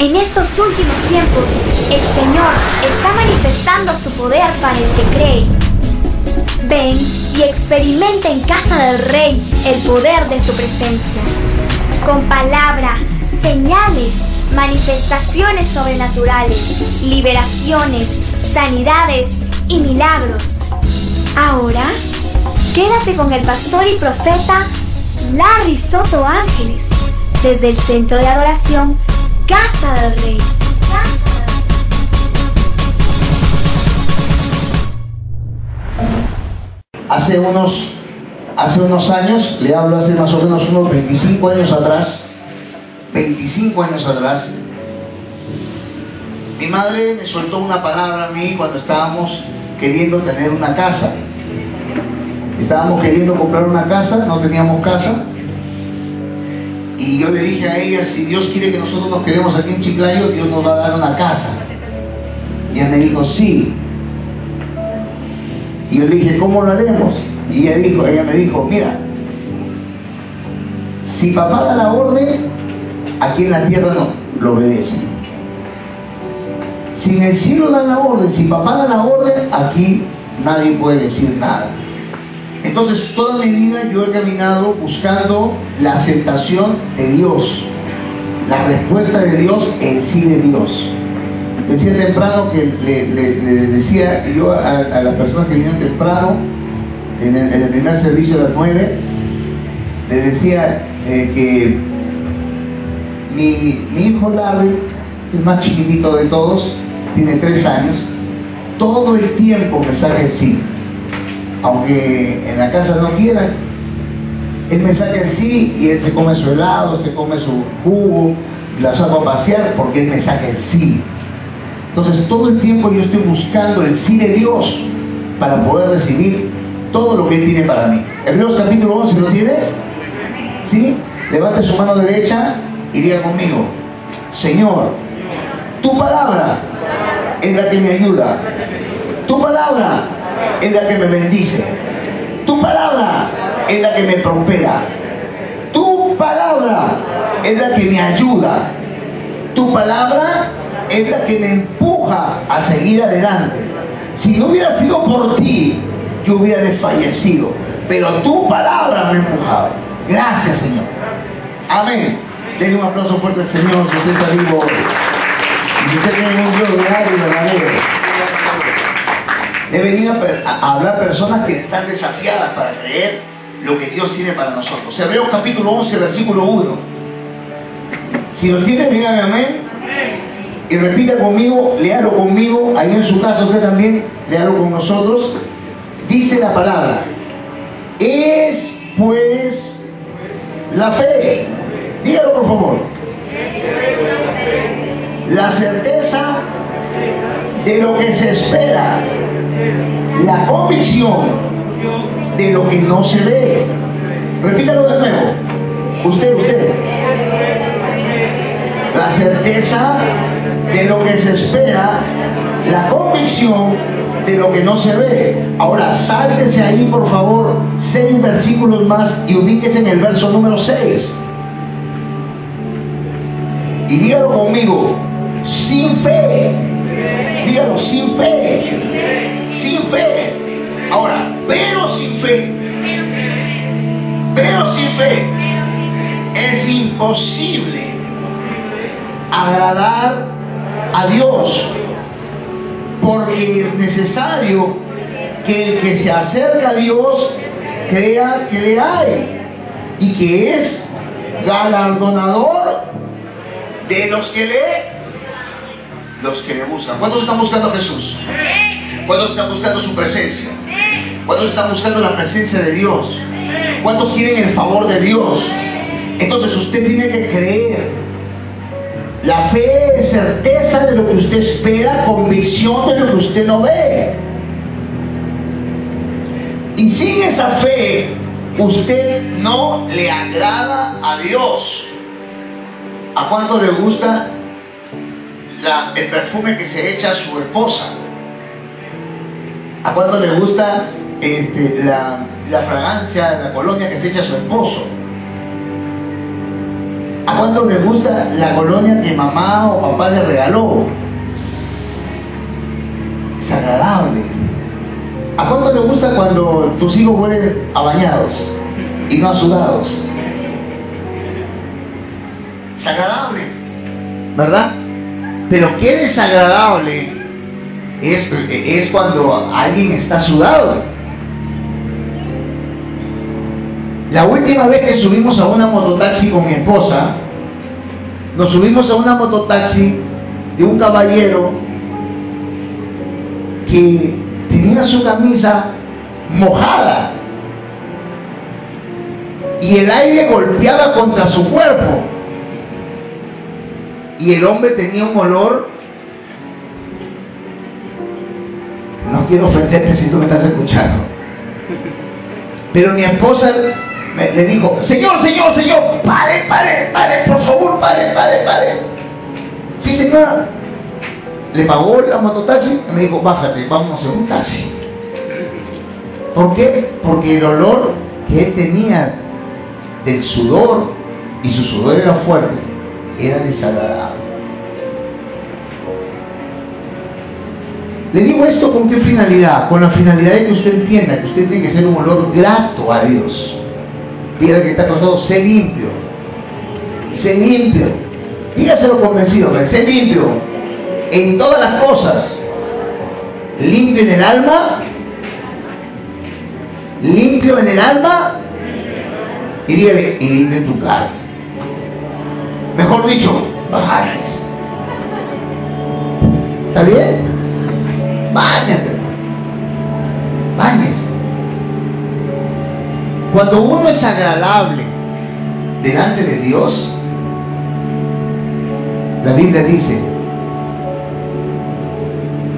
En estos últimos tiempos, el Señor está manifestando su poder para el que cree. Ven y experimenta en casa del Rey el poder de su presencia. Con palabras, señales, manifestaciones sobrenaturales, liberaciones, sanidades y milagros. Ahora, quédate con el pastor y profeta Larry Soto Ángeles desde el Centro de Adoración Casa del Rey. Hace unos, hace unos años, le hablo hace más o menos unos 25 años atrás, 25 años atrás, mi madre me soltó una palabra a mí cuando estábamos queriendo tener una casa. Estábamos queriendo comprar una casa, no teníamos casa. Y yo le dije a ella, si Dios quiere que nosotros nos quedemos aquí en Chiclayo, Dios nos va a dar una casa. Y ella me dijo, sí. Y yo le dije, ¿cómo lo haremos? Y ella, dijo, ella me dijo, mira, si papá da la orden, aquí en la tierra no, lo obedece. Si en el cielo da la orden, si papá da la orden, aquí nadie puede decir nada. Entonces, toda mi vida yo he caminado buscando la aceptación de Dios, la respuesta de Dios, el sí de Dios. Decía temprano que le, decía yo a, las personas que vinieron temprano, en el, primer servicio de las nueve, le decía eh, que mi, mi hijo Larry, el más chiquitito de todos, tiene tres años, todo el tiempo me saca el sí. Aunque en la casa no quiera, él me saca el sí y él se come su helado, se come su jugo, la saco a pasear porque él me saca el sí. Entonces todo el tiempo yo estoy buscando el sí de Dios para poder recibir todo lo que Él tiene para mí. Hebreos capítulo 11 lo tiene. ¿Sí? Levante su mano derecha y diga conmigo, Señor, tu palabra es la que me ayuda. Tu palabra es la que me bendice. Tu palabra es la que me prospera. Tu palabra es la que me ayuda. Tu palabra es la que me empuja a seguir adelante. Si no hubiera sido por ti, yo hubiera desfallecido. Pero tu palabra me empujaba. Gracias, Señor. Amén. Denle un aplauso fuerte al Señor, que usted está vivo y usted tiene un real y verdadero. He venido a hablar personas que están desafiadas para creer lo que Dios tiene para nosotros. Hebreos capítulo 11, versículo 1. Si lo tiene, dígame amén. Y repita conmigo, léalo conmigo, ahí en su casa usted también, léalo con nosotros. Dice la palabra, es pues la fe. Dígalo por favor la certeza de lo que se espera, la convicción de lo que no se ve. Repítalo de nuevo. Usted, usted. La certeza de lo que se espera, la convicción de lo que no se ve. Ahora, sáltese ahí, por favor, seis versículos más y ubíquese en el verso número 6. Y dígalo conmigo, sin fe. Dígalo, sin fe. Sin fe. Ahora, pero sin fe. Pero sin fe. Es imposible agradar a Dios. Porque es necesario que el que se acerca a Dios crea que le hay y que es galardonador de los que le los que le buscan. ¿Cuántos están buscando a Jesús? ¿Cuántos están buscando su presencia? ¿Cuántos están buscando la presencia de Dios? ¿Cuántos quieren el favor de Dios? Entonces usted tiene que creer. La fe es certeza de lo que usted espera, convicción de lo que usted no ve. Y sin esa fe, usted no le agrada a Dios. ¿A cuánto le gusta el perfume que se echa a su esposa? ¿A cuánto le gusta este, la, la fragancia, la colonia que se echa su esposo? ¿A cuántos les gusta la colonia que mamá o papá le regaló? Es agradable. ¿A cuántos les gusta cuando tus hijos huelen a bañados y no a sudados? Es agradable, ¿verdad? Pero qué desagradable es, cuando alguien está sudado. La última vez que subimos a una mototaxi con mi esposa, nos subimos a una mototaxi de un caballero que tenía su camisa mojada y el aire golpeaba contra su cuerpo y el hombre tenía un olor quiero ofenderte si tú me estás escuchando pero mi esposa le dijo, Señor, Señor, Señor, pare, pare, pare, por favor, pare, pare, pare. Sí, señora. Le pagó la mototaxi y me dijo, bájate, vamos a un taxi. ¿Por qué? Porque el olor que él tenía del sudor, y su sudor era fuerte, era desagradable. Le digo esto con qué finalidad? Con la finalidad de que usted entienda que usted tiene que ser un olor grato a Dios. Dígale que está con todo, sé limpio. Sé limpio. Dígaselo convencido, sé limpio. En todas las cosas. Limpio en el alma. Limpio en el alma. Y dígale, limpio en tu carne. Mejor dicho, bajes. ¿Está bien? Báñate. Báñese. Cuando uno es agradable delante de Dios, la Biblia dice,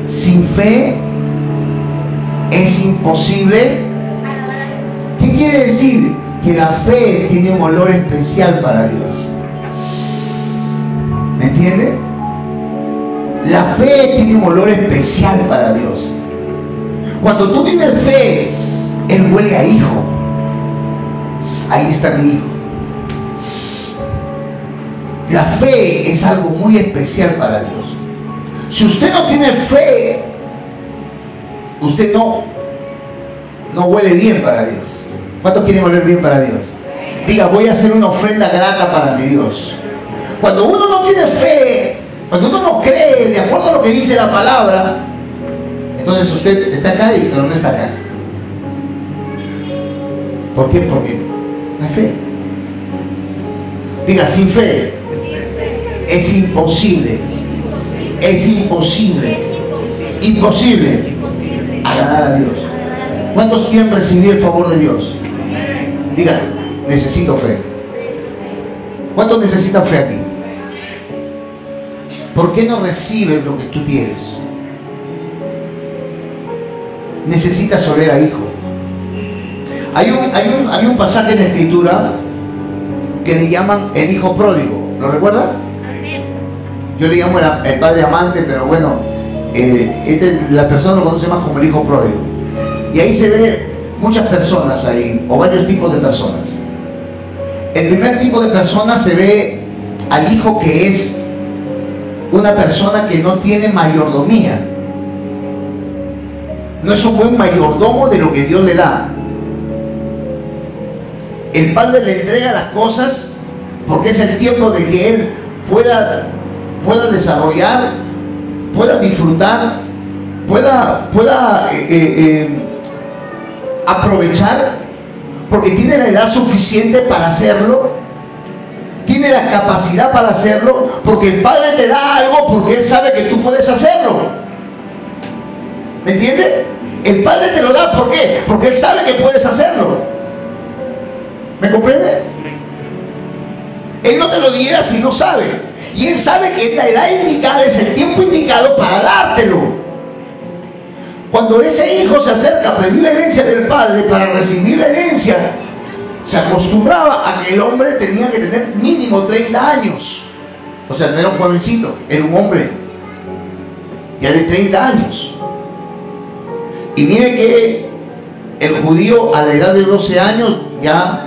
sin fe es imposible. ¿Qué quiere decir? Que la fe tiene un olor especial para Dios. ¿Me entiende? La fe tiene un olor especial para Dios. Cuando tú tienes fe, Él huele a hijo ahí está mi hijo. La fe es algo muy especial para Dios. Si usted no tiene fe, usted no, no huele bien para Dios. ¿Cuántos quieren oler bien para Dios? Diga, voy a hacer una ofrenda grata para mi Dios. Cuando uno no tiene fe, cuando uno no cree de acuerdo a lo que dice la palabra, entonces usted está acá y no está acá. ¿Por qué? Porque fe. Diga, sin fe es imposible, es imposible, imposible agradar a Dios. ¿Cuántos quieren recibir el favor de Dios? Diga, necesito fe. ¿Cuántos necesitan fe aquí? ¿Por qué no recibes lo que tú tienes? Necesitas oler a hijo. Hay un, hay un, pasaje en la escritura que le llaman el hijo pródigo. ¿Lo recuerdan? Yo le llamo el, padre amante, pero bueno, eh, este, la persona lo conoce más como el hijo pródigo. Y ahí se ve muchas personas ahí, o varios tipos de personas. El primer tipo de personas se ve al hijo que es una persona que no tiene mayordomía. No es un buen mayordomo de lo que Dios le da. El Padre le entrega las cosas porque es el tiempo de que Él pueda, pueda desarrollar, pueda disfrutar, pueda, pueda eh, eh, eh, aprovechar, porque tiene la edad suficiente para hacerlo, tiene la capacidad para hacerlo, porque el Padre te da algo porque Él sabe que tú puedes hacerlo. ¿Me entiendes? El Padre te lo da, ¿por qué? Porque Él sabe que puedes hacerlo. ¿Me comprende? Él no te lo diera si no sabe. Y él sabe que esta edad indicada es el tiempo indicado para dártelo. Cuando ese hijo se acerca a pedir la herencia del padre para recibir la herencia, se acostumbraba a que el hombre tenía que tener mínimo 30 años. O sea, no era un jovencito, era un hombre ya de 30 años. Y mire que el judío a la edad de 12 años ya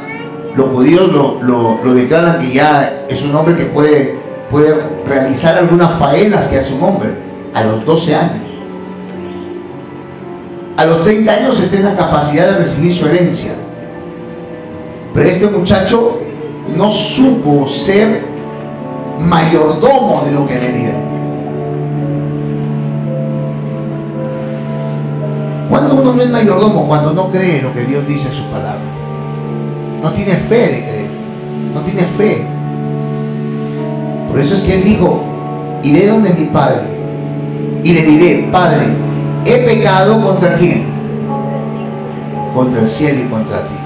los judíos lo, declaran que ya es un hombre que puede, puede realizar algunas faenas que hace un hombre a los 12 años. A los 30 años se tiene la capacidad de recibir su herencia. Pero este muchacho no supo ser mayordomo de lo que le dieron. Cuando uno no es mayordomo, cuando no cree lo que Dios dice en su palabra, no tiene fe de creer, no tiene fe. Por eso es que él dijo, iré donde mi padre y le diré, Padre, he pecado contra quién? Contra el cielo y contra ti.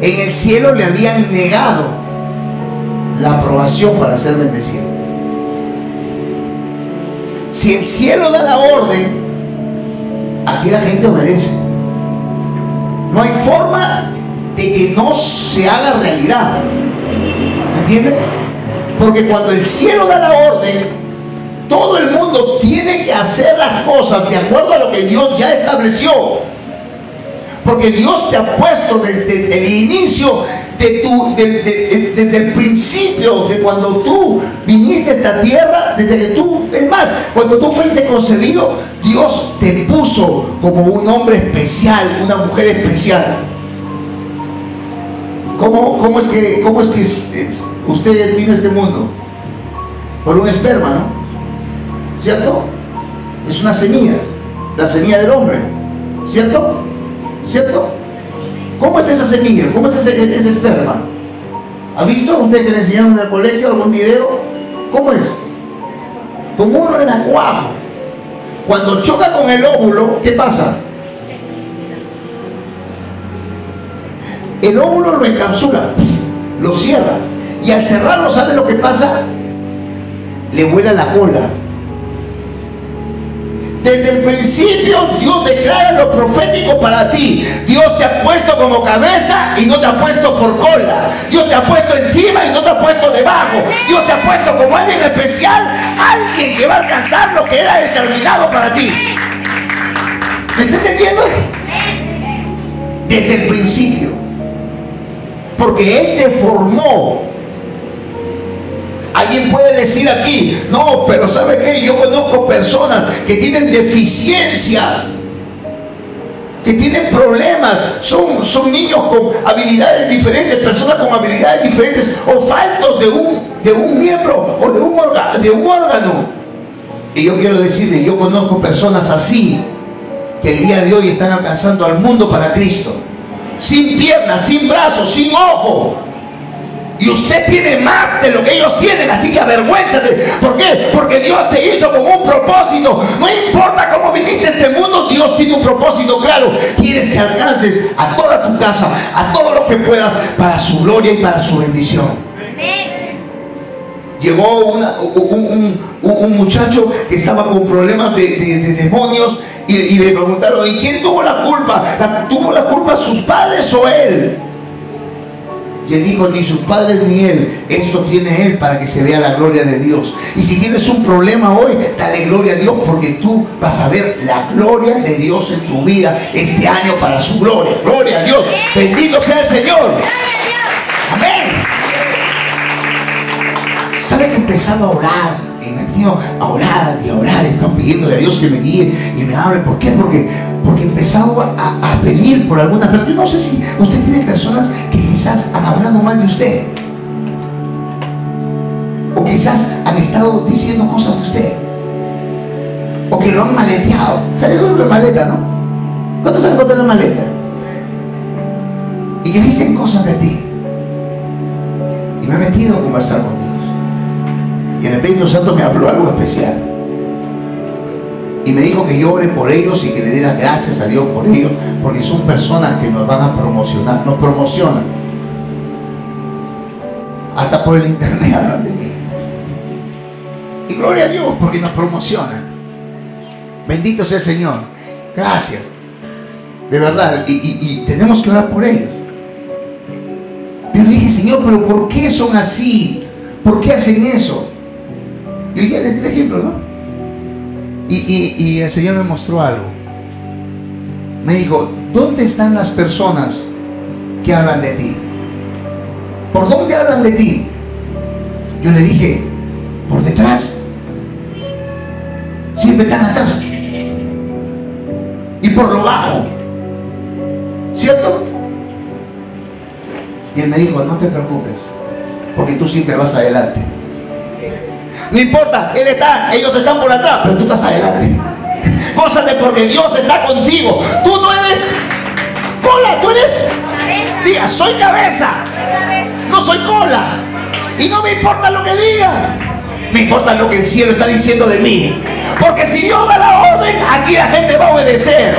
En el cielo le habían negado la aprobación para ser bendecido. Si el cielo da la orden, aquí la gente obedece. No hay forma de que no se haga realidad. ¿Entiendes? Porque cuando el cielo da la orden, todo el mundo tiene que hacer las cosas de acuerdo a lo que Dios ya estableció. Porque Dios te ha puesto desde el inicio, de tu, desde el principio, de cuando tú viniste a esta tierra, desde que tú, es más, cuando tú fuiste concebido, Dios te puso como un hombre especial, una mujer especial. ¿Cómo, cómo es que, cómo es que usted vino este mundo? Por un esperma, ¿no? ¿Cierto? Es una semilla, la semilla del hombre, ¿cierto? ¿Cierto? ¿Cómo es esa semilla? ¿Cómo es ese, esperma? ¿Ha visto usted que le enseñaron en el colegio algún video? ¿Cómo es? Como uno en acuajo. Cuando choca con el óvulo, ¿qué pasa? El óvulo lo encapsula, lo cierra. Y al cerrarlo, ¿sabe lo que pasa? Le vuela la cola desde el principio Dios declara lo profético para ti. Dios te ha puesto como cabeza y no te ha puesto por cola. Dios te ha puesto encima y no te ha puesto debajo. Dios te ha puesto como alguien especial, alguien que va a alcanzar lo que era determinado para ti. ¿Me estás entendiendo? Desde el principio. Porque Él te formó Alguien puede decir aquí, no, pero ¿sabe qué? Yo conozco personas que tienen deficiencias, que tienen problemas, son, son niños con habilidades diferentes, personas con habilidades diferentes, o faltos de un, de un miembro o de un, de un órgano. Y yo quiero decirle, yo conozco personas así, que el día de hoy están alcanzando al mundo para Cristo. Sin piernas, sin brazos, sin ojos y usted tiene más de lo que ellos tienen, así que avergüénzate. ¿Por qué? Porque Dios te hizo con un propósito. No importa cómo viniste a este mundo, Dios tiene un propósito claro. Quieres que alcances a toda tu casa, a todo lo que puedas, para su gloria y para su bendición. Llegó un, muchacho que estaba con problemas de, demonios y, le preguntaron, ¿y quién tuvo la culpa? ¿Tuvo la culpa sus padres o él? Y él dijo, ni sus padres ni él, esto tiene él para que se vea la gloria de Dios. Y si tienes un problema hoy, dale gloria a Dios porque tú vas a ver la gloria de Dios en tu vida este año para su gloria. Gloria a Dios. Bendito sea el Señor. Amén. ¿Sabe que he empezado a orar? Y me metido a orar y a orar, estoy pidiéndole a Dios que me guíe y me hable. ¿Por qué? Porque, porque he empezado a, a pedir por alguna persona. Yo no sé si usted tiene personas que quizás han hablado mal de usted. O quizás han estado diciendo cosas de usted. O que lo han maleteado. ¿Sabe lo que maleta, no? ¿Cuántos saben es la maleta? Y que dicen cosas de ti. Y me he metido a conversar con y el Espíritu Santo me habló algo especial. Y me dijo que yo ore por ellos y que le diera gracias a Dios por ellos, porque son personas que nos van a promocionar, nos promocionan. Hasta por el internet hablan de mí. Y gloria a Dios porque nos promocionan. Bendito sea el Señor. Gracias. De verdad. Y, y tenemos que orar por ellos. Pero dije, Señor, pero ¿por qué son así? ¿Por qué hacen eso? Y ya les di ejemplo, ¿no? Y, el Señor me mostró algo. Me dijo, ¿dónde están las personas que hablan de ti? ¿por dónde hablan de ti? Yo le dije, por detrás. Siempre están atrás. Y por lo bajo. ¿Cierto? Y él me dijo, no te preocupes, porque tú siempre vas adelante. No importa, él está, ellos están por atrás, pero tú estás adelante. Gózate porque Dios está contigo. Tú no eres cola, tú eres. Diga, soy cabeza. No soy cola. Y no me importa lo que diga. Me importa lo que el cielo está diciendo de mí. Porque si Dios da la orden, aquí la gente va a obedecer.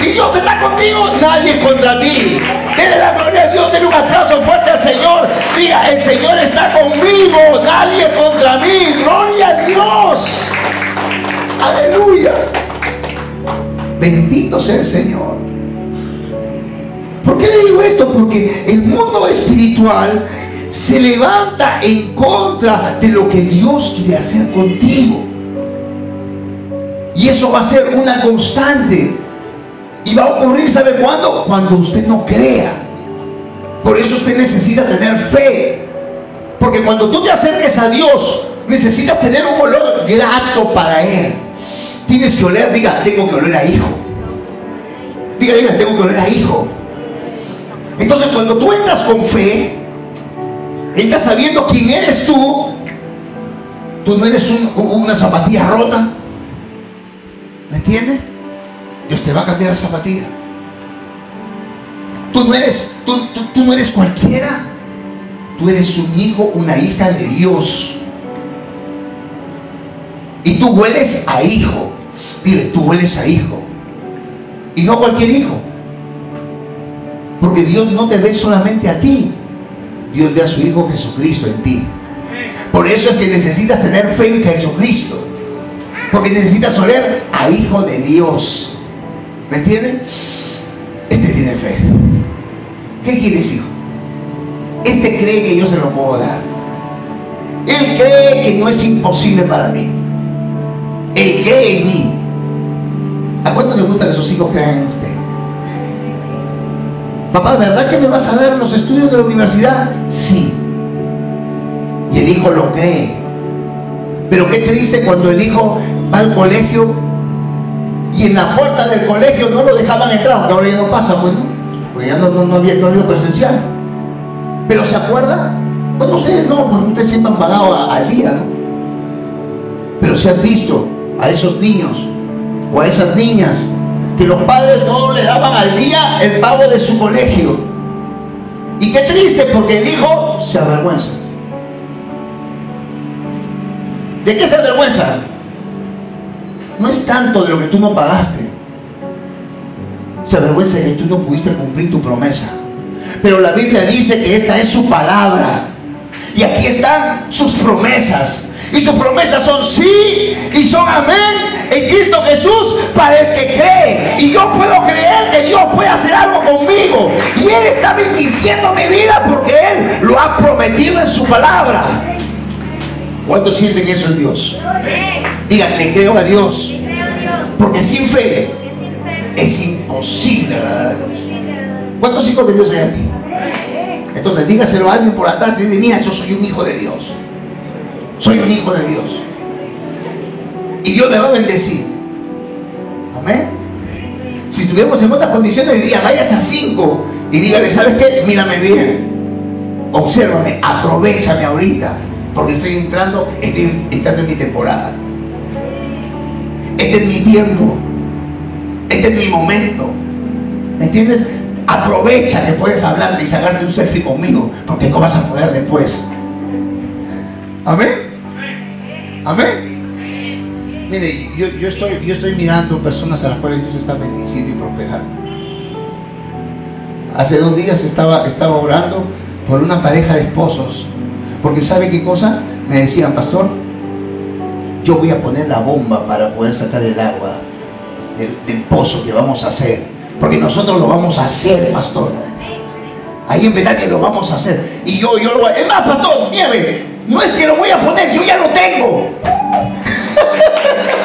Si Dios está contigo, nadie contra ti. Denle la gloria a Dios, denle un aplauso fuerte al Señor. Diga, el Señor está conmigo, nadie contra mí. Gloria a Dios. Aleluya. Bendito sea el Señor. ¿Por qué le digo esto? Porque el mundo espiritual se levanta en contra de lo que Dios quiere hacer contigo. Y eso va a ser una constante. Y va a ocurrir, ¿sabe cuándo? Cuando usted no crea. Por eso usted necesita tener fe. Porque cuando tú te acerques a Dios, necesitas tener un olor grato para Él. Tienes que oler, diga, tengo que oler a hijo. Diga, diga, tengo que oler a hijo. Entonces cuando tú entras con fe, entras sabiendo quién eres tú, tú no eres una zapatilla rota. ¿Me entiendes? Dios te va a cambiar la zapatilla. Tú no eres, tú, tú no eres cualquiera. Tú eres un hijo, una hija de Dios. Y tú hueles a hijo. Dile, tú hueles a hijo. Y no cualquier hijo. Porque Dios no te ve solamente a ti. Dios ve a su Hijo Jesucristo en ti. Por eso es que necesitas tener fe en Jesucristo. Porque necesitas oler a Hijo de Dios. ¿Me entienden? Este tiene fe. ¿Qué quieres, hijo? Este cree que yo se lo puedo dar. Él cree que no es imposible para mí. Él cree en mí. ¿A cuánto le gusta que sus hijos crean en usted? Papá, ¿verdad que me vas a dar los estudios de la universidad? Sí. Y el hijo lo cree. Pero qué triste cuando el hijo va al colegio y en la puerta del colegio no lo dejaban entrar, porque ahora ya no pasa, pues, Porque ya no, no, había presencial. Pero ¿se acuerda? Bueno, ustedes no, porque ustedes siempre han pagado al día, ¿no? Pero si has visto a esos niños o a esas niñas que los padres no le daban al día el pago de su colegio. Y qué triste porque el hijo se avergüenza. ¿De qué se avergüenza? No es tanto de lo que tú no pagaste. Se avergüenza de que tú no pudiste cumplir tu promesa. Pero la Biblia dice que esta es su palabra. Y aquí están sus promesas. Y sus promesas son sí y son amén en Cristo Jesús para el que cree. Y yo puedo creer que Dios puede hacer algo conmigo. Y Él está bendiciendo mi vida porque Él lo ha prometido en su palabra. ¿Cuántos sienten que eso es Dios? Digan, le creo a Dios. Porque sin fe es imposible a Dios. ¿Cuántos hijos de Dios hay aquí? Entonces dígaselo a alguien por y dice, mira, yo soy un hijo de Dios. Soy un hijo de Dios. Y Dios me va a bendecir. Amén. Si estuviéramos en otras condiciones, diría, vayas a cinco y dígale, ¿sabes qué? Mírame bien. Obsérvame, aprovechame ahorita. Porque estoy entrando, estoy entrando en mi temporada. Este es mi tiempo. Este es mi momento. ¿Me entiendes? Aprovecha que puedes hablar y sacarte un selfie conmigo, porque no vas a poder después. Amén. Amén. Mire, yo, estoy, yo estoy mirando personas a las cuales Dios está bendiciendo y prosperando. Hace dos días estaba, estaba orando por una pareja de esposos. Porque ¿sabe qué cosa? Me decían, pastor, yo voy a poner la bomba para poder sacar el agua del, pozo que vamos a hacer. Porque nosotros lo vamos a hacer, pastor. Ahí en verdad que lo vamos a hacer. Y yo, yo lo voy a... Es más, pastor, nieve. No es que lo voy a poner, yo ya lo tengo.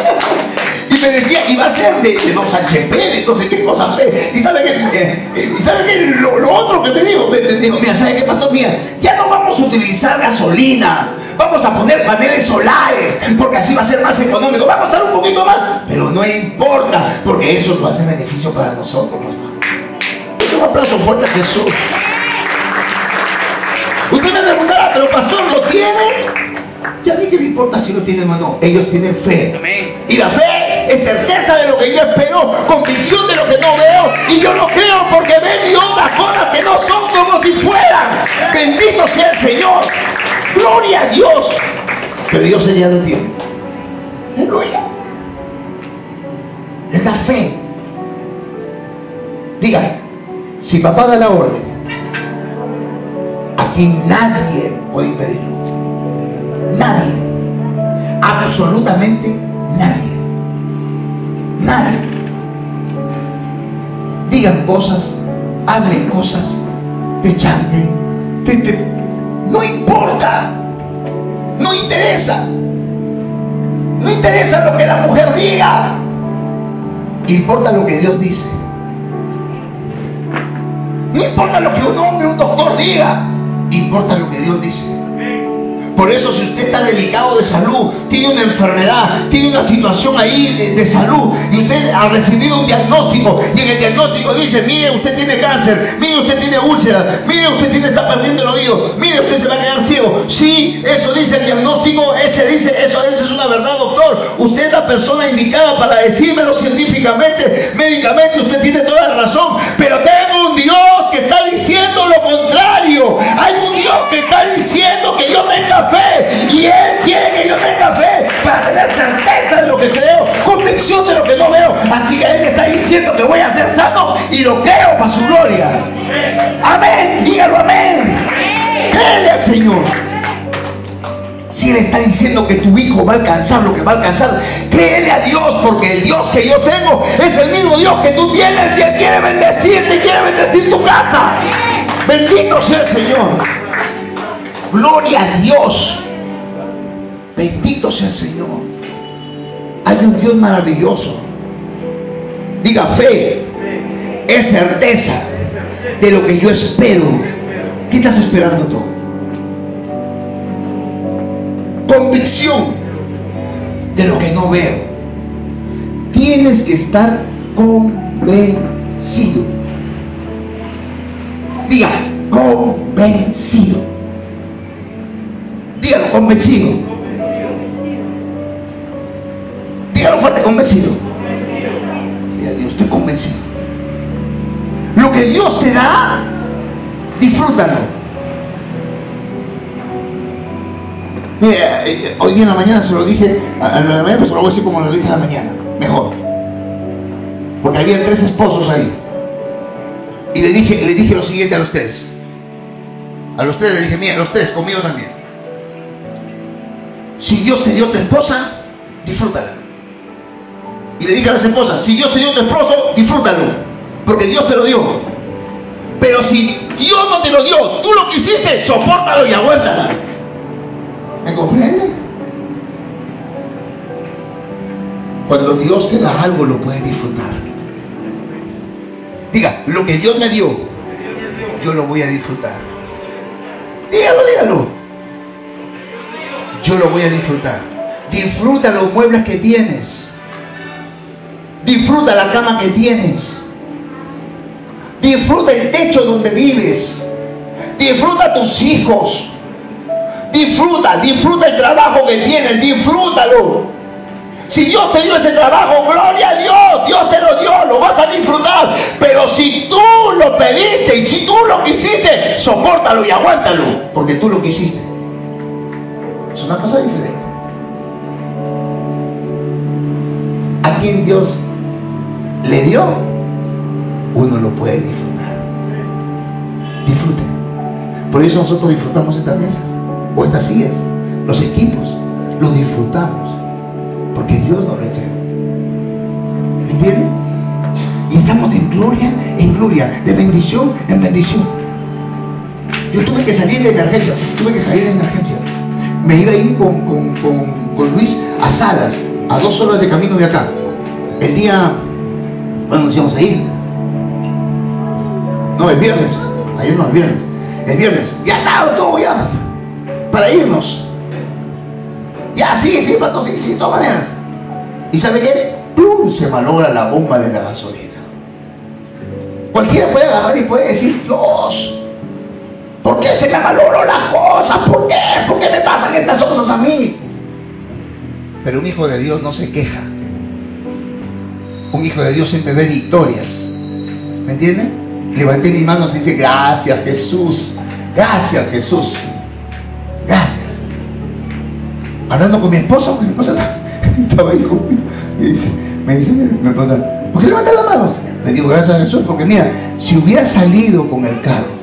me decía, iba a ser de, de los HP, entonces qué cosa fe. Y sabe que, eh, eh, y sabe que lo, otro que me dijo, me, me dijo, mira, ¿sabe qué pasó? Mira, ya no vamos a utilizar gasolina, vamos a poner paneles solares, porque así va a ser más económico, va a costar un poquito más, pero no importa, porque eso va a ser beneficio para nosotros. Un aplauso fuerte a Jesús. Usted me preguntará, pero pastor, ¿lo tiene? Ya vi que me importa si lo tienen o no. Ellos tienen fe. Y la fe es certeza de lo que yo espero, convicción de lo que no veo. Y yo no creo porque ven y otras cosas que no son como si fueran. Bendito sea el Señor. Gloria a Dios. Pero Dios ya lo tiene. Aleluya. Es la fe. Diga, si papá da la orden, aquí nadie puede impedirlo. Nadie. Absolutamente nadie. Nadie. Digan cosas, hablen cosas, te chanten, te, te, no importa. No interesa. No interesa lo que la mujer diga. Importa lo que Dios dice. No importa lo que un hombre, un doctor diga. Importa lo que Dios dice. Por eso si usted está delicado de salud, tiene una enfermedad, tiene una situación ahí de, salud, y usted ha recibido un diagnóstico, y en el diagnóstico dice, mire, usted tiene cáncer, mire, usted tiene úlceras, mire, usted tiene, está perdiendo el oído, mire, usted se va a quedar ciego. Sí, eso dice el diagnóstico, ese dice, eso, eso es una verdad, doctor. Usted es la persona indicada para decírmelo científicamente, médicamente, usted tiene toda la razón, pero tengo un Dios que está diciendo lo contrario. Hay un Dios que está diciendo que yo tenga fe. Y Él quiere que yo tenga fe para tener certeza de lo que creo, convicción de lo que no veo. Así que Él me está diciendo que voy a ser sano y lo creo para su gloria. Amén. Dígalo amén. Créele al Señor. Si Él está diciendo que tu hijo va a alcanzar lo que va a alcanzar, créele a Dios, porque el Dios que yo tengo es el mismo Dios que tú tienes y Él quiere bendecirte y quiere bendecir tu casa. Bendito sea el Señor. Gloria a Dios. Bendito sea el Señor. Hay un Dios maravilloso. Diga fe. Es certeza de lo que yo espero. ¿Qué estás esperando tú? Convicción de lo que no veo. Tienes que estar convencido. Diga, convencido. Dígalo convencido. Dígalo fuerte, convencido. Mira, Dios, estoy convencido. Lo que Dios te da, disfrútalo. Mira, eh, hoy en la mañana se lo dije, a la mañana, se lo voy a decir como lo dije en la mañana, mejor. Porque había tres esposos ahí. Y le dije, le dije lo siguiente a los tres. A los tres le dije, mira, los tres, conmigo también. Si Dios te dio tu esposa, disfrútala. Y le dije a las esposas, si Dios te dio tu esposo, disfrútalo. Porque Dios te lo dio. Pero si Dios no te lo dio, tú lo quisiste, soportalo y aguántala. ¿Me comprende? Cuando Dios te da algo, lo puedes disfrutar. Diga, lo que Dios me dio, yo lo voy a disfrutar. Dígalo, dígalo yo lo voy a disfrutar. Disfruta los muebles que tienes. Disfruta la cama que tienes. Disfruta el techo donde vives. Disfruta tus hijos. Disfruta, disfruta el trabajo que tienes. Disfrútalo. Si Dios te dio ese trabajo, gloria a Dios, Dios te lo dio, lo vas a disfrutar. Pero si tú lo pediste y si tú lo quisiste, soportalo y aguántalo, porque tú lo quisiste. Una cosa diferente. A quien Dios le dio, uno lo puede disfrutar. Disfrute. Por eso nosotros disfrutamos estas mesas o estas sillas, los equipos, los disfrutamos. Porque Dios nos lo entregó. ¿Entiende? Y estamos de gloria en gloria, de bendición en bendición. Yo tuve que salir de emergencia, tuve que salir de emergencia me iba a ir con, con, Luis a Salas, a dos horas de camino de acá. el día, bueno, nos íbamos a ir. No, el viernes. Ayer no, el viernes. El viernes. Ya está todo ya. Para irnos. Ya, sí, sí, pato, sí, sí, de todas maneras. ¿Y sabe qué? ¡Plum! Se malogra la bomba de la gasolina. Cualquiera puede agarrar y puede decir, Dios, ¿por qué se me malogró la cosa? ¿Por qué? ¿Por qué me pasan estas cosas a mí? Pero un hijo de Dios no se queja. Un hijo de Dios siempre ve victorias. ¿Me entienden? Levanté mi mano y dice, gracias Jesús. Gracias Jesús. Gracias. Hablando con mi esposa, mi esposa estaba ahí conmigo. Y dice, me dice mi esposa, ¿por qué levantas las manos? Le digo, gracias a Jesús, porque mira, si hubiera salido con el carro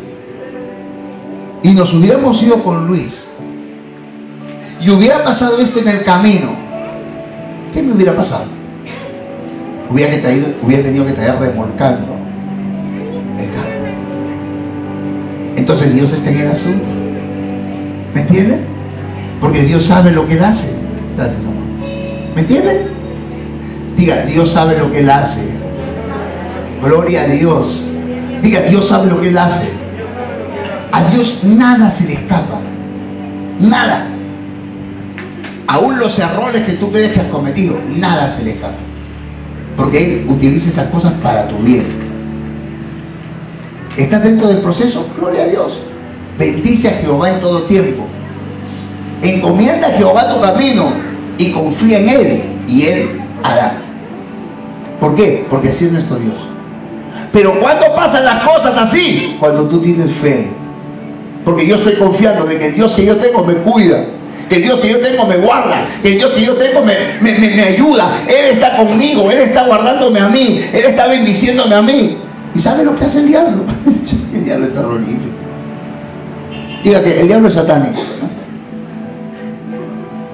y nos hubiéramos ido con Luis y hubiera pasado esto en el camino, ¿qué me hubiera pasado? Hubiera, que traído, hubiera tenido que traer remolcando el. Entonces Dios está en el asunto. ¿Me entienden? Porque Dios sabe lo que Él hace. Gracias, amor. ¿Me entienden? Diga, Dios sabe lo que Él hace. Gloria a Dios. Diga, Dios sabe lo que Él hace. A Dios nada se le escapa. Nada. Aún los errores que tú crees que has cometido, nada se le escapa. Porque Él utiliza esas cosas para tu bien. ¿Estás dentro del proceso? Gloria a Dios. Bendice a Jehová en todo tiempo. Encomienda a Jehová tu camino y confía en Él y Él hará. ¿Por qué? Porque así es nuestro Dios. Pero ¿cuándo pasan las cosas así? Cuando tú tienes fe. Porque yo estoy confiando de que el Dios que yo tengo me cuida. Que el Dios que yo tengo me guarda. Que el Dios que yo tengo me, me, me, me ayuda. Él está conmigo. Él está guardándome a mí. Él está bendiciéndome a mí. ¿Y sabe lo que hace el diablo? el diablo es terrorífico. Diga que el diablo es satánico.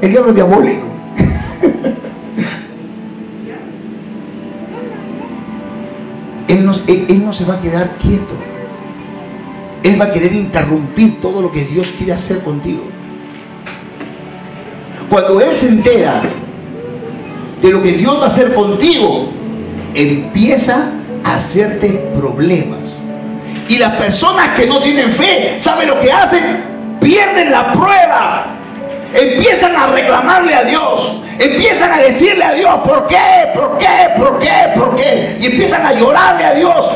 El diablo es diabólico. él, no, él no se va a quedar quieto. Él va a querer interrumpir todo lo que Dios quiere hacer contigo. Cuando Él se entera de lo que Dios va a hacer contigo, empieza a hacerte problemas. Y las personas que no tienen fe, ¿saben lo que hacen? Pierden la prueba. Empiezan a reclamarle a Dios. Empiezan a decirle a Dios, ¿por qué? ¿Por qué? ¿Por qué? ¿Por qué? Y empiezan a llorarle a Dios.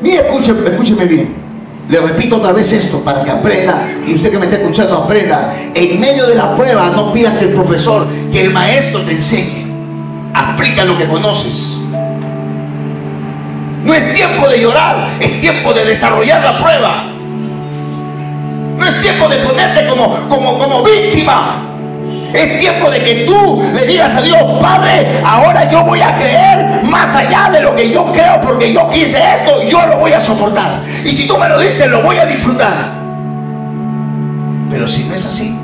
Mire, escúcheme, escúcheme bien. Le repito otra vez esto para que aprenda, y usted que me está escuchando aprenda. En medio de la prueba no pidas que el profesor, que el maestro te enseñe. Aplica lo que conoces. No es tiempo de llorar, es tiempo de desarrollar la prueba. No es tiempo de ponerte como, como, como víctima. Es tiempo de que tú le digas a Dios, Padre, ahora yo voy a creer más allá de lo que yo creo, porque yo quise esto, yo lo voy a soportar. Y si tú me lo dices, lo voy a disfrutar. Pero si no es así,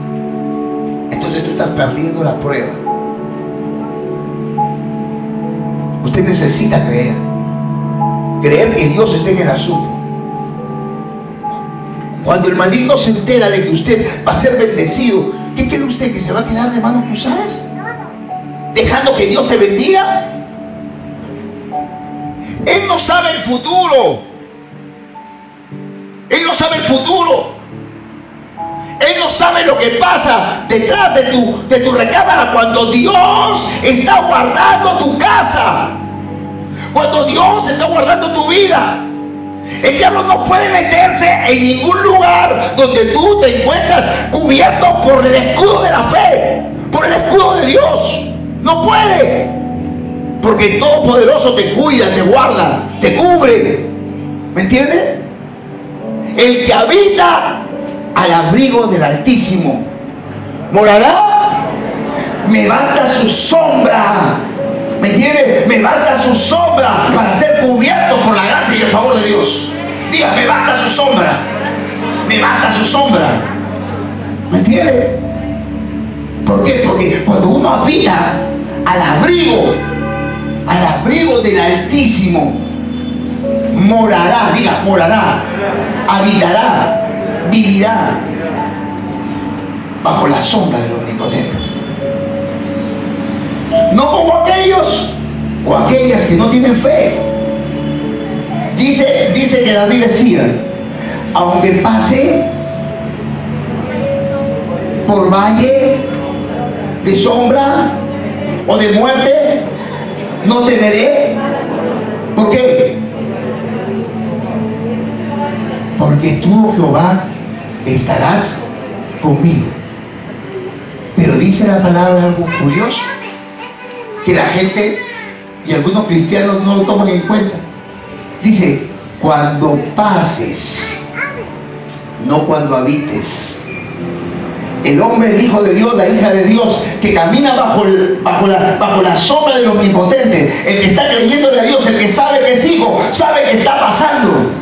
entonces tú estás perdiendo la prueba. Usted necesita creer. Creer que Dios esté en el asunto. Cuando el maligno se entera de que usted va a ser bendecido, ¿qué quiere usted? ¿Que se va a quedar de manos cruzadas? ¿Dejando que Dios te bendiga? Él no sabe el futuro. Él no sabe el futuro. Él no sabe lo que pasa detrás de tu, de tu recámara cuando Dios está guardando tu casa. Cuando Dios está guardando tu vida. El diablo no puede meterse en ningún lugar donde tú te encuentras cubierto por el escudo de la fe, por el escudo de Dios. No puede. Porque el Todopoderoso te cuida, te guarda, te cubre. ¿Me entiendes? El que habita al abrigo del Altísimo morará, me basta su sombra. ¿Me entiendes? Me basta su sombra para ser cubierto por la gracia y el favor de Dios. Diga, me basta su sombra. Me basta su sombra. ¿Me entiendes? ¿Por qué? Porque cuando uno habita al abrigo, al abrigo del Altísimo, morará, diga, morará, habitará, vivirá bajo la sombra del Omnipotente. No como aquellos o aquellas que no tienen fe. Dice, dice que David decía, aunque pase por valle de sombra o de muerte, no temeré. ¿Por qué? Porque tú, Jehová, estarás conmigo. Pero dice la palabra algo curioso, que la gente y algunos cristianos no lo toman en cuenta. Dice, cuando pases, no cuando habites. El hombre, el Hijo de Dios, la hija de Dios, que camina bajo, bajo, la, bajo la sombra del omnipotente, el que está creyéndole a Dios, el que sabe que es hijo, sabe que está pasando.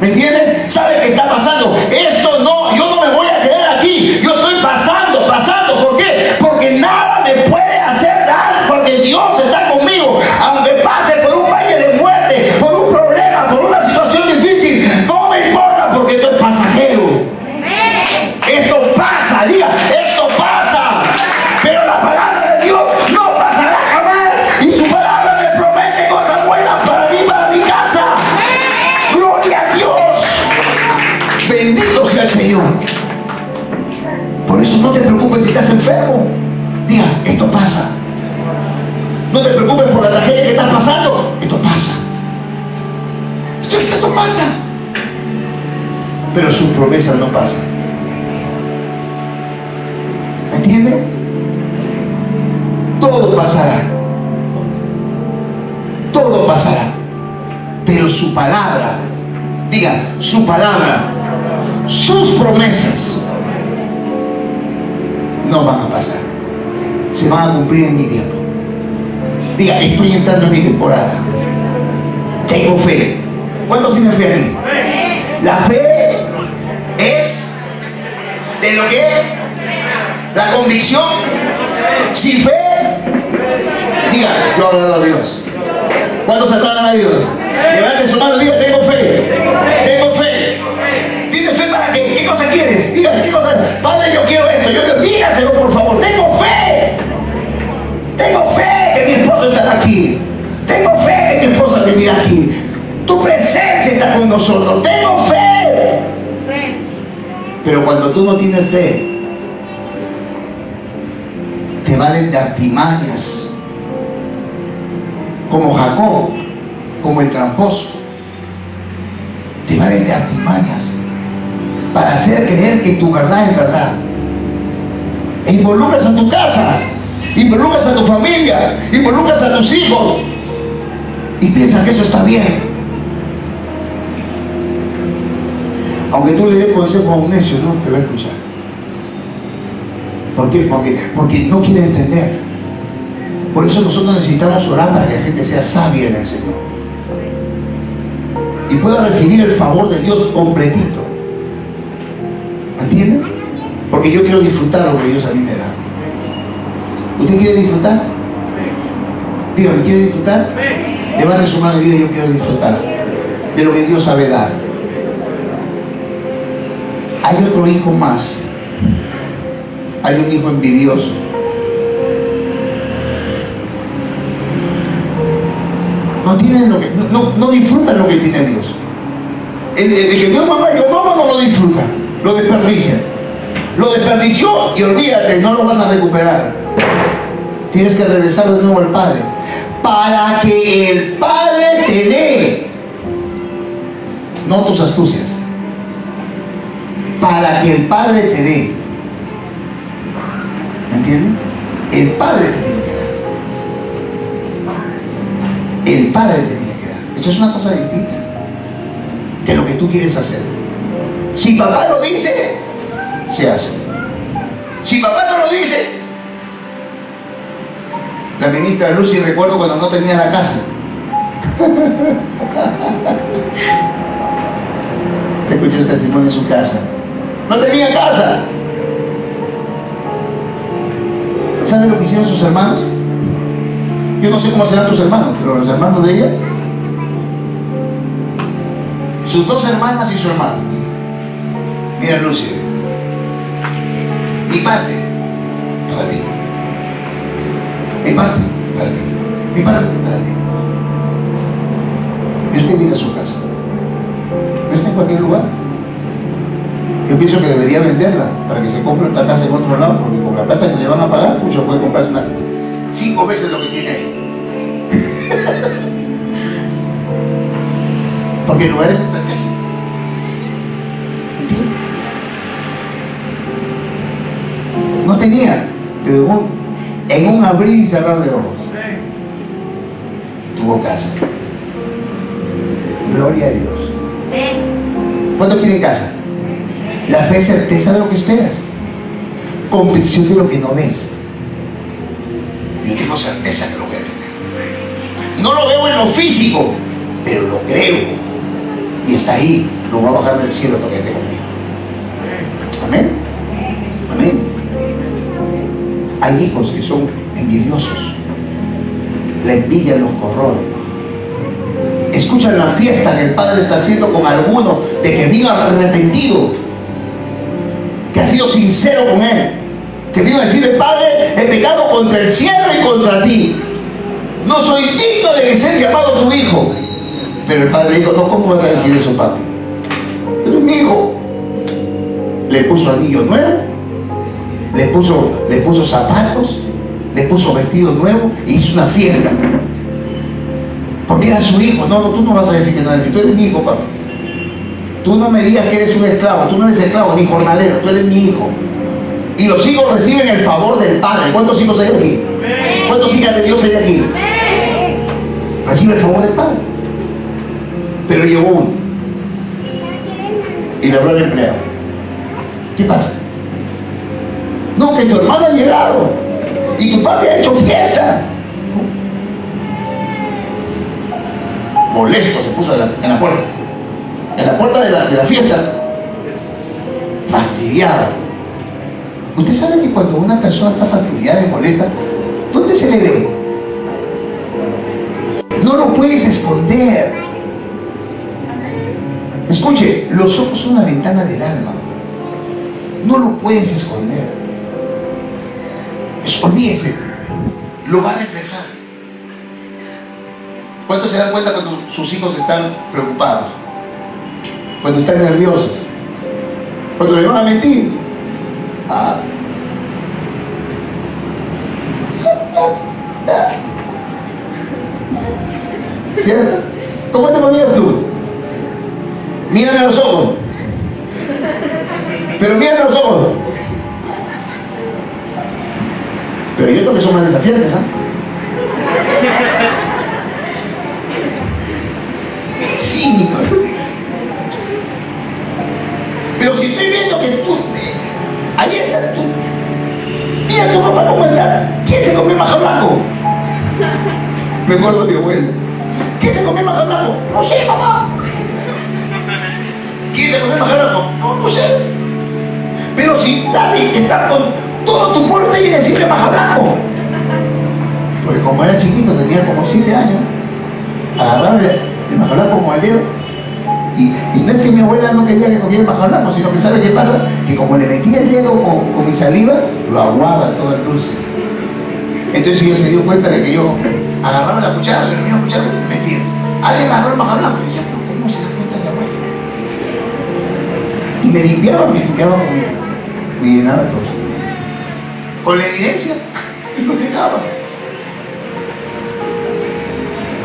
¿Me entienden? ¿Sabe qué está pasando? Esto no, yo no me voy a quedar aquí. Yo estoy pasando, pasando. ¿Por qué? Porque nada me Dios está conmigo. Aunque pase por un valle de muerte, por un problema, por una situación difícil, no me importa porque esto es pasajero. Esto pasa, diga, esto pasa. Pero la palabra de Dios no pasará jamás. Y su palabra me promete cosas buenas para mí, para mi casa. Gloria a Dios. Bendito sea el Señor. Por eso no te preocupes si estás enfermo. Diga, esto pasa. No te preocupes por la tragedia que estás pasando. Esto pasa. Esto, esto pasa. Pero sus promesas no pasan. ¿Me entiende? Todo pasará. Todo pasará. Pero su palabra, diga, su palabra, sus promesas no van a pasar. Se van a cumplir en mi tiempo. Diga, estoy entrando en mi temporada. Tengo fe. ¿Cuántos tienen fe aquí? La fe es de lo que la convicción sin fe. Diga, yo adoro a Dios. ¿Cuántos adoran a Dios? Levante su mano y diga, tengo fe. Tengo fe. ¿Tienes fe para qué? ¿Qué cosa quieres? Diga, ¿qué cosa? Padre, yo quiero esto. Yo quiero, dígaselo por favor. Tengo fe. Tengo fe esposo está aquí. Tengo fe que mi esposa vivirá aquí. Tu presencia está con nosotros. Tengo fe. Pero cuando tú no tienes fe, te valen de artimañas, como Jacob, como el tramposo. Te valen de artimañas para hacer creer que tu verdad es verdad. E a tu casa, involucras a tu familia, involucras a tus hijos y piensas que eso está bien. Aunque tú le des consejo a un necio, no te va a escuchar. ¿Por qué? Porque, porque no quiere entender. Por eso nosotros necesitamos orar para que la gente sea sabia en el Señor. Y pueda recibir el favor de Dios completito. ¿Me entienden? Porque yo quiero disfrutar lo que Dios a mí me da. ¿Usted quiere disfrutar? Dígame, ¿quiere disfrutar? Levante su mano y diga, yo quiero disfrutar de lo que Dios sabe dar. Hay otro hijo más. Hay un hijo envidioso. No tienen lo que, no, no disfrutan lo que tiene Dios. El, el de que Dios mamá, yo mamá no lo disfruta, lo desperdicia. Lo desperdició y olvídate, no lo vas a recuperar. Tienes que regresar de nuevo al Padre. Para que el Padre te dé, no tus astucias, para que el Padre te dé. ¿Me entienden? El Padre te tiene que dar. El Padre te tiene que dar. Eso es una cosa distinta de lo que tú quieres hacer. Si papá lo dice, se hace. Si papá no lo dice, la ministra Lucy recuerdo cuando no tenía la casa. Escuché el testimonio en su casa. No tenía casa. ¿Sabe lo que hicieron sus hermanos? Yo no sé cómo serán tus hermanos, pero los hermanos de ella, sus dos hermanas y su hermano. Mira, Lucy, mi parte para ti. Mi parte para ti. Usted viene a su casa. No está en cualquier lugar. Yo pienso que debería venderla para que se compre esta casa en otro lado, porque con la plata que le van a pagar, mucho puede comprarse cinco veces lo que tiene ahí. porque el lugar es estratégico. No tenía, pero en un abrir y cerrar de ojos tuvo casa. Gloria a Dios. ¿Cuánto tiene casa? La fe es certeza de lo que esperas. Convicción de lo que no ves. Yo tengo certeza que lo voy a. No lo veo en lo físico, pero lo creo. Y está ahí. Lo va a bajar del cielo para que esté conmigo. Amén. Hay hijos que son envidiosos. La envidia los corroe escuchan la fiesta que el Padre está haciendo con alguno de que viva arrepentido que ha sido sincero con Él, que vino a decirle, Padre, he pecado contra el cielo y contra ti. No soy digno de ser llamado tu hijo. Pero el padre dijo, no, ¿cómo vas a decir eso, padre? Pero mi hijo. Le puso anillo nuevo, le puso, le puso zapatos, le puso vestido nuevo y hizo una fiesta. Porque era su hijo. No, no, tú no vas a decir que no eres tú eres mi hijo, papá. Tú no me digas que eres un esclavo, tú no eres esclavo ni jornalero, tú eres mi hijo. Y los hijos reciben el favor del Padre. ¿Cuántos hijos hay aquí? ¿Cuántos hijas de Dios hay aquí? Recibe el favor del Padre. Pero llegó uno. Y le habló al empleado. ¿Qué pasa? No, que tu hermano ha llegado. Y tu padre ha hecho fiesta. Molesto se puso en la puerta en la puerta de la, fiesta, fastidiada. Usted sabe que cuando una persona está fastidiada y molesta, ¿dónde se le ve? No lo puedes esconder. Escuche, los ojos son la ventana del alma. No lo puedes esconder. Olvídese. Lo va a reflejar. ¿Cuántos se dan cuenta cuando sus hijos están preocupados? cuando están nerviosos, cuando le van a mentir. Ah. ¿Cierto? Cómo está. ¿Quién se comió blanco? Me acuerdo de mi abuela. ¿Quién se comió maja blanco? No sé, papá. ¿Quién se comió maja blanco? No, no sé. Pero si David está con todo tu puerto y decirle maja blanco. Porque como era chiquito, tenía como 7 años, agarrarle el maja blanco como al dedo no es que mi abuela no quería que comiera bajo blanco, sino que sabe qué pasa, que como le metía el dedo con, mi saliva, lo aguaba todo el dulce. Entonces ella se dio cuenta de que yo agarraba la cuchara, le ponía la cuchara y metía. Alguien agarró el bajo blanco decía, pero ¿cómo se da cuenta mi abuela? Y me limpiaba, me limpiaba con me llenaba todo. Con la evidencia, y lo dejaba.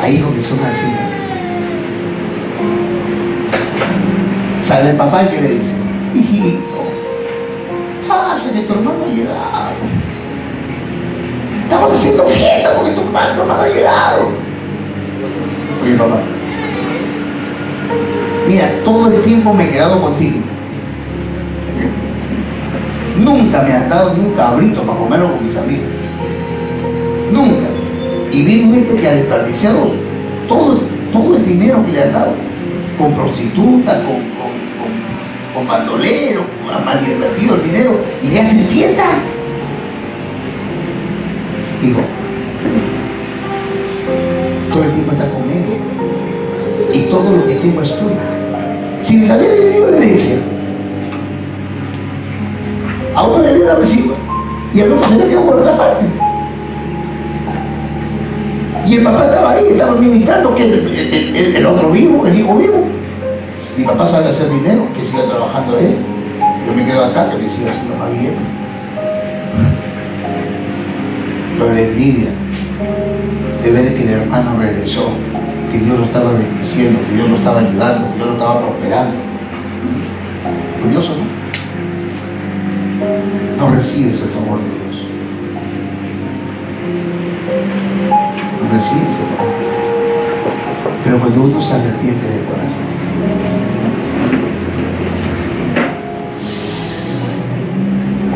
Ahí que son así. Sale el papá y le dice, hijito, pásale, tu hermano ha llegado. Estamos haciendo fiesta porque tu hermano ha llegado. Oye, papá, mira, todo el tiempo me he quedado contigo. Nunca me has dado ni un cabrito para comerlo con mis amigos. Nunca. Y viene este que ha desperdiciado todo, todo el dinero que le has dado con prostitutas, con, con, con, con bandoleros, invertido el dinero, y le hacen fiesta. Digo, todo el tiempo está conmigo y todo lo que tengo es tuyo. Sin saber el libro le dice, a uno le viene recibo y a otro se le quedó por otra parte. Y el papá estaba ahí, estaba ministrando, que el, otro vivo, el hijo vivo. Mi papá sabe hacer dinero, que siga trabajando él. Yo me quedo acá, que me siga haciendo más bien. Pero de envidia de ver que el hermano regresó, que Dios lo estaba bendiciendo, que Dios lo estaba ayudando, que Dios lo estaba prosperando. Curioso, ¿no? No recibes el favor de Dios. El favor. Pero cuando uno se arrepiente de corazón,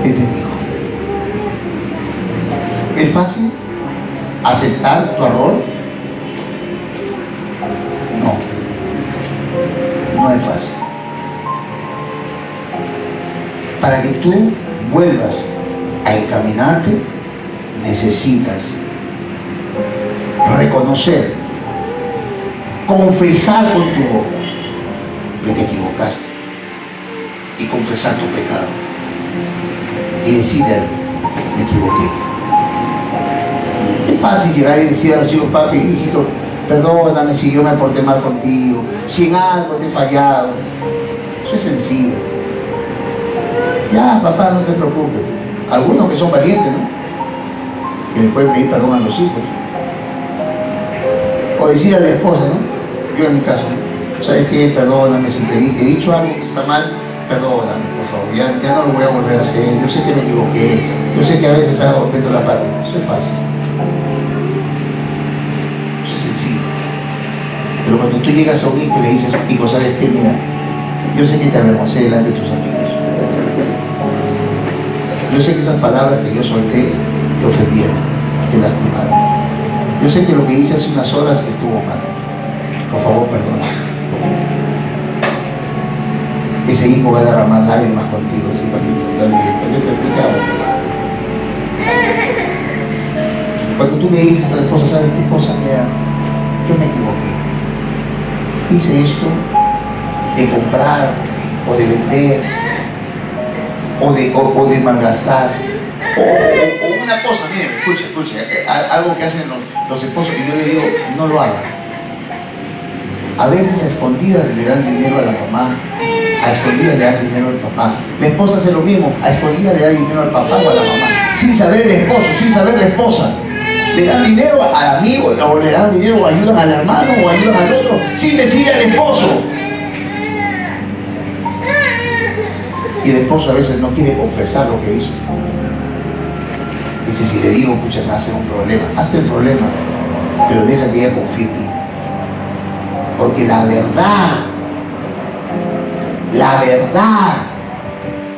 es. ¿Es fácil aceptar tu error? No, no es fácil. Para que tú vuelvas a encaminarte, necesitas reconocer, confesar con tu boca que te equivocaste y confesar tu pecado y decir, me equivoqué. Es fácil llegar y decir al Señor, papi, hijito, perdóname si yo me porté mal contigo, si en algo te he fallado. Eso es sencillo. Ya, papá, no te preocupes. Algunos que son valientes, ¿no? Que le pueden pedir perdón a los hijos. O decir a la esposa, ¿no? Yo en mi caso, ¿sabes qué? Perdóname si te he dicho algo que está mal, perdóname, por favor, ya, no lo voy a volver a hacer, yo sé que me equivoqué, yo sé que a veces hago meto la pata, eso es fácil. Eso es sencillo. Pero cuando tú llegas a un hijo y le dices, hijo, ¿sabes qué? Mira, yo sé que te avergoncé delante de tus amigos. Yo sé que esas palabras que yo solté te ofendieron, te lastimaron. Yo sé que lo que hice hace unas horas estuvo mal. Por favor, perdona ese hijo va a derramar lágrimas contigo, si papito, yo. Cuando tú me dices a tu esposa, ¿sabes qué cosa? Mira, yo me equivoqué. Hice esto de comprar o de vender o de, o, de malgastar. O, o, miren, escucha, escucha, eh, algo que hacen los, los esposos y yo le digo, no lo hagan a veces a escondidas le dan dinero a la mamá, a escondidas le dan dinero al papá. La esposa hace lo mismo, a escondidas le da dinero al papá o a la mamá. Sin saber el esposo, sin saber la esposa. Le dan dinero al amigo, o le dan dinero o ayudan al hermano o ayudan al otro, sin decirle al esposo. Y el esposo a veces no quiere confesar lo que hizo. Dice, si le digo, escucha, me hace un problema. Hazte el problema, pero deja que ella confíe. Porque la verdad, la verdad,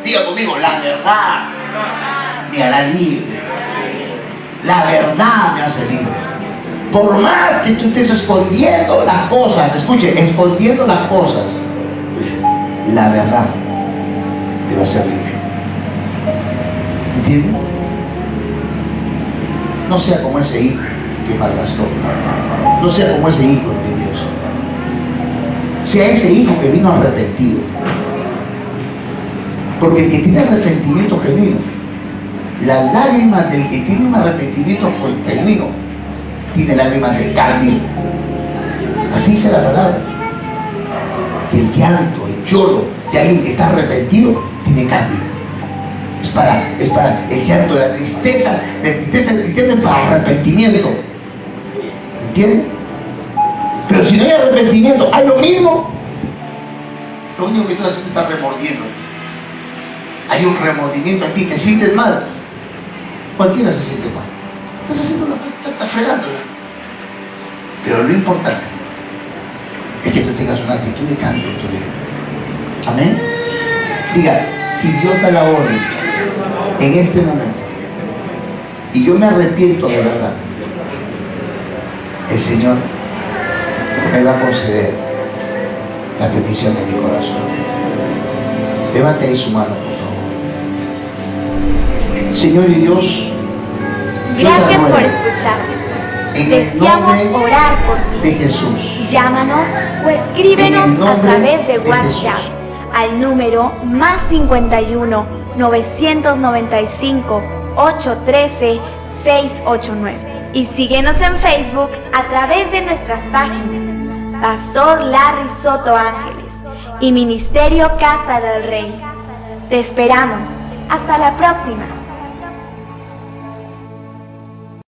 diga conmigo, la verdad me hará libre. La verdad me hace libre. Por más que tú estés escondiendo las cosas, escuche, escondiendo las cosas, la verdad te va a hacer libre. ¿Entiendes? No sea como ese hijo que malgastó. No sea como ese hijo Dios sea ese hijo que vino arrepentido. Porque el que tiene arrepentimiento genuino, las lágrimas del que tiene un arrepentimiento genuino, tiene lágrimas de cambio. Así dice la palabra. Que el llanto, el lloro de alguien que está arrepentido, tiene cambio. Es para, es para el llanto, la tristeza, la tristeza, la tristeza para arrepentimiento. ¿Entiendes? Pero si no hay arrepentimiento, hay lo mismo. Lo único que tú haces es estar remordiendo. Hay un remordimiento aquí, te sientes mal. Cualquiera se siente mal. Estás haciendo la, estás fregándola. Pero lo importante es que tú tengas una actitud de cambio tu vida. Amén. Diga, si Dios da la orden en este momento y yo me arrepiento de verdad, el Señor me va a conceder la petición de mi corazón. Levante ahí su mano, por favor. Señor y Dios, gracias por escucharme. Deseamos orar por ti. De Jesús. Llámanos o escríbenos a través de WhatsApp al número más 51 995 813 689. y síguenos en Facebook a través de nuestras páginas Pastor Larry Soto Ángeles y Ministerio Casa del Rey. Te esperamos. Hasta la próxima.